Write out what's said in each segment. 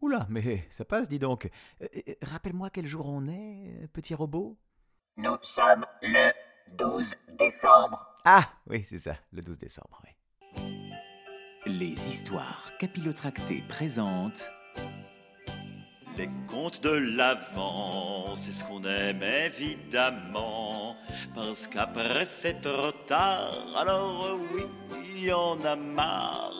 Oula, mais ça passe, dis donc. Euh, euh, rappelle-moi quel jour on est, petit robot Nous sommes le 12 décembre. Ah, oui, c'est ça, le 12 décembre, oui. Les histoires capillotractées présentent Les contes de l'avant, c'est ce qu'on aime évidemment. Parce qu'après c'est trop tard, alors oui, il y en a marre.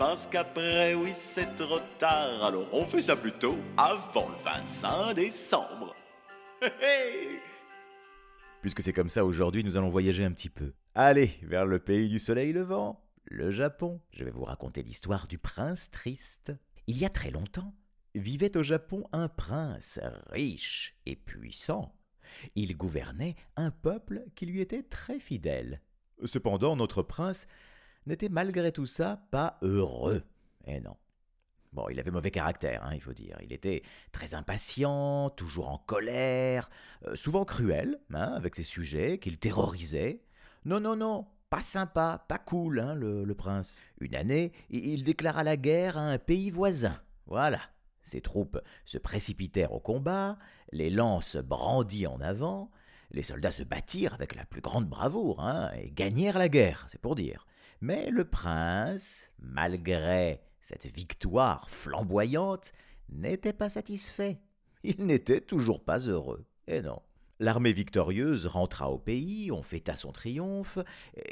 Parce qu'après, oui, c'est trop tard. Alors on fait ça plutôt avant le 25 décembre. Puisque c'est comme ça aujourd'hui, nous allons voyager un petit peu. Allez, vers le pays du soleil levant, le Japon. Je vais vous raconter l'histoire du prince triste. Il y a très longtemps, vivait au Japon un prince riche et puissant. Il gouvernait un peuple qui lui était très fidèle. Cependant, notre prince n'était malgré tout ça pas heureux. Eh non. Bon, il avait mauvais caractère, hein, il faut dire. Il était très impatient, toujours en colère, euh, souvent cruel, hein, avec ses sujets, qu'il terrorisait. Non, non, non, pas sympa, pas cool, hein, le, prince. Une année, il déclara la guerre à un pays voisin. Voilà. Ses troupes se précipitèrent au combat, les lances brandies en avant, les soldats se battirent avec la plus grande bravoure, hein, et gagnèrent la guerre, c'est pour dire. Mais le prince, malgré cette victoire flamboyante, n'était pas satisfait. Il n'était toujours pas heureux. Et non. L'armée victorieuse rentra au pays, on fêta son triomphe,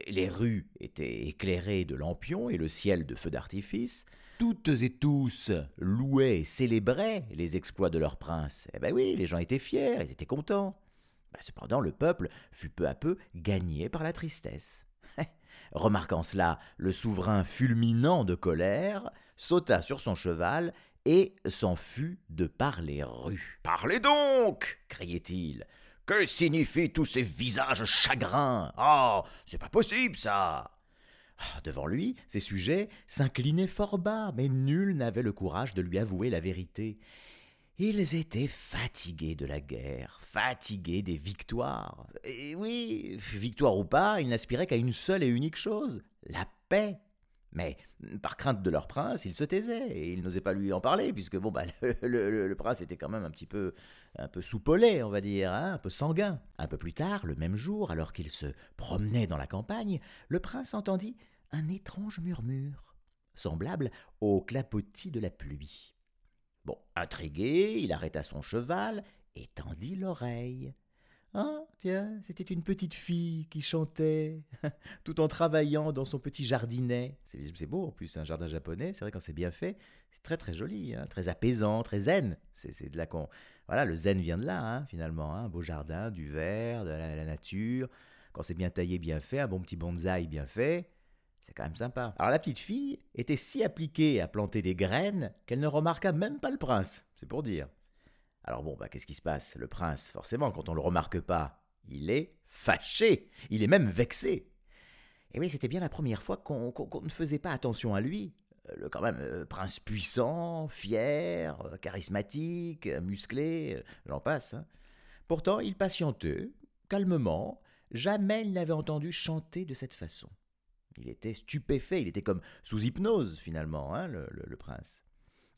les rues étaient éclairées de lampions et le ciel de feux d'artifice. Toutes et tous louaient et célébraient les exploits de leur prince. Eh ben oui, les gens étaient fiers, ils étaient contents. Ben cependant, le peuple fut peu à peu gagné par la tristesse. Remarquant cela, le souverain fulminant de colère sauta sur son cheval et s'en fut de par les rues. Parlez donc criait-il. Que signifient tous ces visages chagrins Oh, c'est pas possible ça ah, Devant lui, ses sujets s'inclinaient fort bas, mais nul n'avait le courage de lui avouer la vérité. Ils étaient fatigués de la guerre, fatigués des victoires. Et oui, victoire ou pas, ils n'aspiraient qu'à une seule et unique chose, la paix. Mais par crainte de leur prince, ils se taisaient et ils n'osaient pas lui en parler, puisque bon, bah, le, prince était quand même un petit peu, un peu soupolé, on va dire, hein, un peu sanguin. Un peu plus tard, le même jour, alors qu'il se promenait dans la campagne, le prince entendit un étrange murmure, semblable au clapotis de la pluie. Bon, intrigué, il arrêta son cheval et tendit l'oreille. Ah, tiens, c'était une petite fille qui chantait, tout en travaillant dans son petit jardinet. C'est beau en plus, un jardin japonais, c'est vrai quand c'est bien fait, c'est très très joli, hein, très apaisant, très zen. C'est de là qu'on... Voilà, le zen vient de là, hein, finalement, hein, un beau jardin, du vert, de la nature. Quand c'est bien taillé, bien fait, un bon petit bonsaï bien fait, c'est quand même sympa. Alors la petite fille était si appliquée à planter des graines qu'elle ne remarqua même pas le prince, c'est pour dire. Alors bon, bah qu'est-ce qui se passe? Le prince, forcément, quand on ne le remarque pas, il est fâché, il est même vexé. Et oui, c'était bien la première fois qu'on ne faisait pas attention à lui. Euh, le quand même euh, prince puissant, fier, euh, charismatique, musclé, j'en passe. Hein. Pourtant, il patientait, calmement, jamais il n'avait entendu chanter de cette façon. Il était stupéfait, il était comme sous hypnose finalement, hein, le, prince.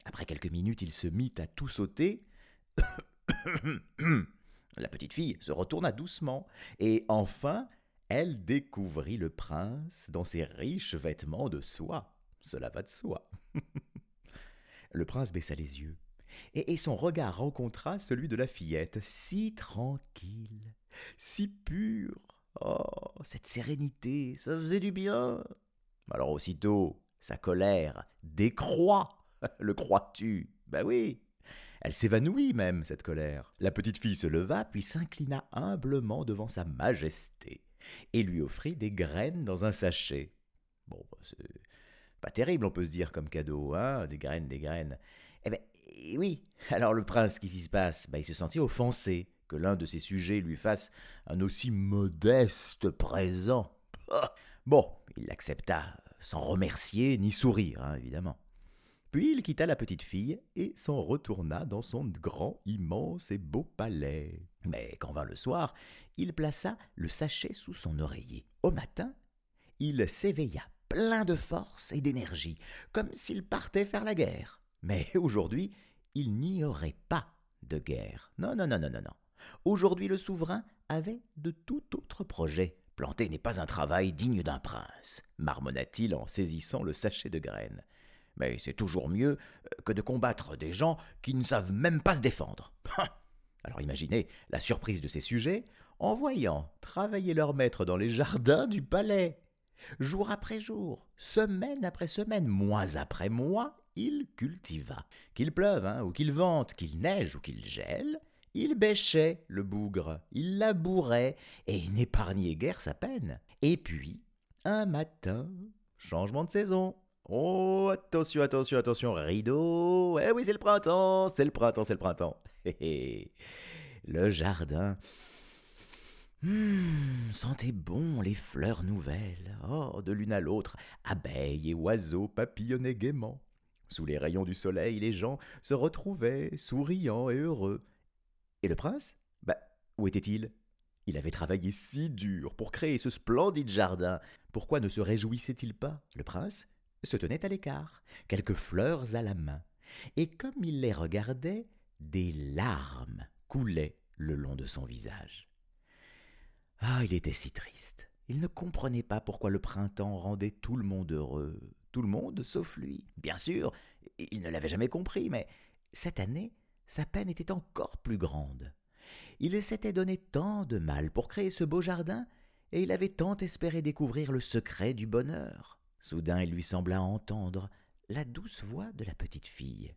Après quelques minutes, il se mit à tout sauter. La petite fille se retourna doucement, et enfin, elle découvrit le prince dans ses riches vêtements de soie. Cela va de soi. le prince baissa les yeux, et, et son regard rencontra celui de la fillette, si tranquille, si pur, Oh, cette sérénité, ça faisait du bien. Alors aussitôt, sa colère décroît. Le crois-tu? Ben oui. Elle s'évanouit même, cette colère. La petite fille se leva, puis s'inclina humblement devant sa majesté, et lui offrit des graines dans un sachet. Bon, bah, c'est pas terrible, on peut se dire, comme cadeau, hein, des graines, des graines. Eh bien, Et oui, alors le prince, qu'est-ce qui se passe? Bah, Il se sentit offensé que l'un de ses sujets lui fasse un aussi modeste présent. Bon, il accepta sans remercier ni sourire, hein, évidemment. Puis il quitta la petite fille et s'en retourna dans son grand, immense et beau palais. Mais quand vint le soir, il plaça le sachet sous son oreiller. Au matin, il s'éveilla plein de force et d'énergie, comme s'il partait faire la guerre. Mais aujourd'hui, il n'y aurait pas de guerre. Non, non, non, non, non, non. Aujourd'hui, le souverain avait de tout autre projet. Planter n'est pas un travail digne d'un prince, marmonna-t-il en saisissant le sachet de graines. Mais c'est toujours mieux euh, que de combattre des gens qui ne savent même pas se défendre. Alors imaginez la surprise de ces sujets en voyant travailler leur maître dans les jardins du palais. Jour après jour, semaine après semaine, mois après mois, il cultiva. Qu'il pleuve, hein, ou qu'il vente, qu'il neige ou qu'il gèle, il bêchait le bougre, il labourait, et n'épargnait guère sa peine. Et puis, un matin, changement de saison. Oh, attention, attention, attention, rideau. Eh oui, c'est le printemps, c'est le printemps, c'est le printemps. le jardin Hum, sentez bon les fleurs nouvelles. Oh, de l'une à l'autre, abeilles et oiseaux papillonnaient gaiement. Sous les rayons du soleil, les gens se retrouvaient, souriants et heureux. Et le prince? Bah, où était-il? Il avait travaillé si dur pour créer ce splendide jardin. Pourquoi ne se réjouissait-il pas? Le prince se tenait à l'écart, quelques fleurs à la main. Et comme il les regardait, des larmes coulaient le long de son visage. Ah, il était si triste. Il ne comprenait pas pourquoi le printemps rendait tout le monde heureux. Tout le monde, sauf lui. Bien sûr, il ne l'avait jamais compris, mais cette année, sa peine était encore plus grande. Il s'était donné tant de mal pour créer ce beau jardin, et il avait tant espéré découvrir le secret du bonheur. Soudain il lui sembla entendre la douce voix de la petite fille.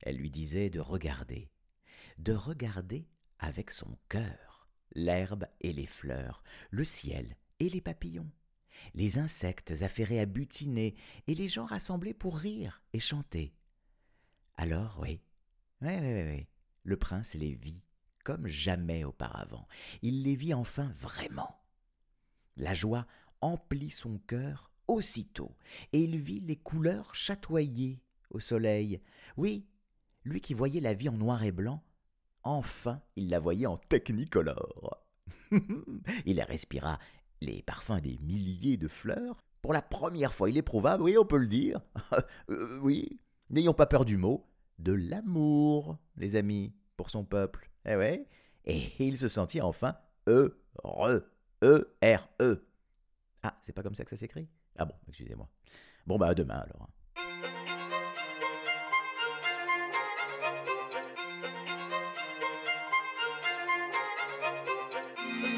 Elle lui disait de regarder, de regarder avec son cœur l'herbe et les fleurs, le ciel et les papillons, les insectes affairés à butiner et les gens rassemblés pour rire et chanter. Alors, oui, oui, oui, oui, le prince les vit comme jamais auparavant. Il les vit enfin vraiment. La joie emplit son cœur aussitôt, et il vit les couleurs chatoyer au soleil. Oui, lui qui voyait la vie en noir et blanc, Enfin, il la voyait en technicolore. il respira les parfums des milliers de fleurs. Pour la première fois, il éprouva, oui, on peut le dire, euh, oui, n'ayons pas peur du mot, de l'amour, les amis, pour son peuple. Eh ouais, et il se sentit enfin heureux, E-R-E. Ah, c'est pas comme ça que ça s'écrit? Ah bon, excusez-moi. Bon, bah demain alors.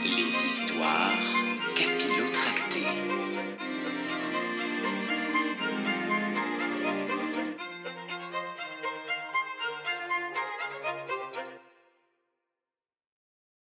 Les histoires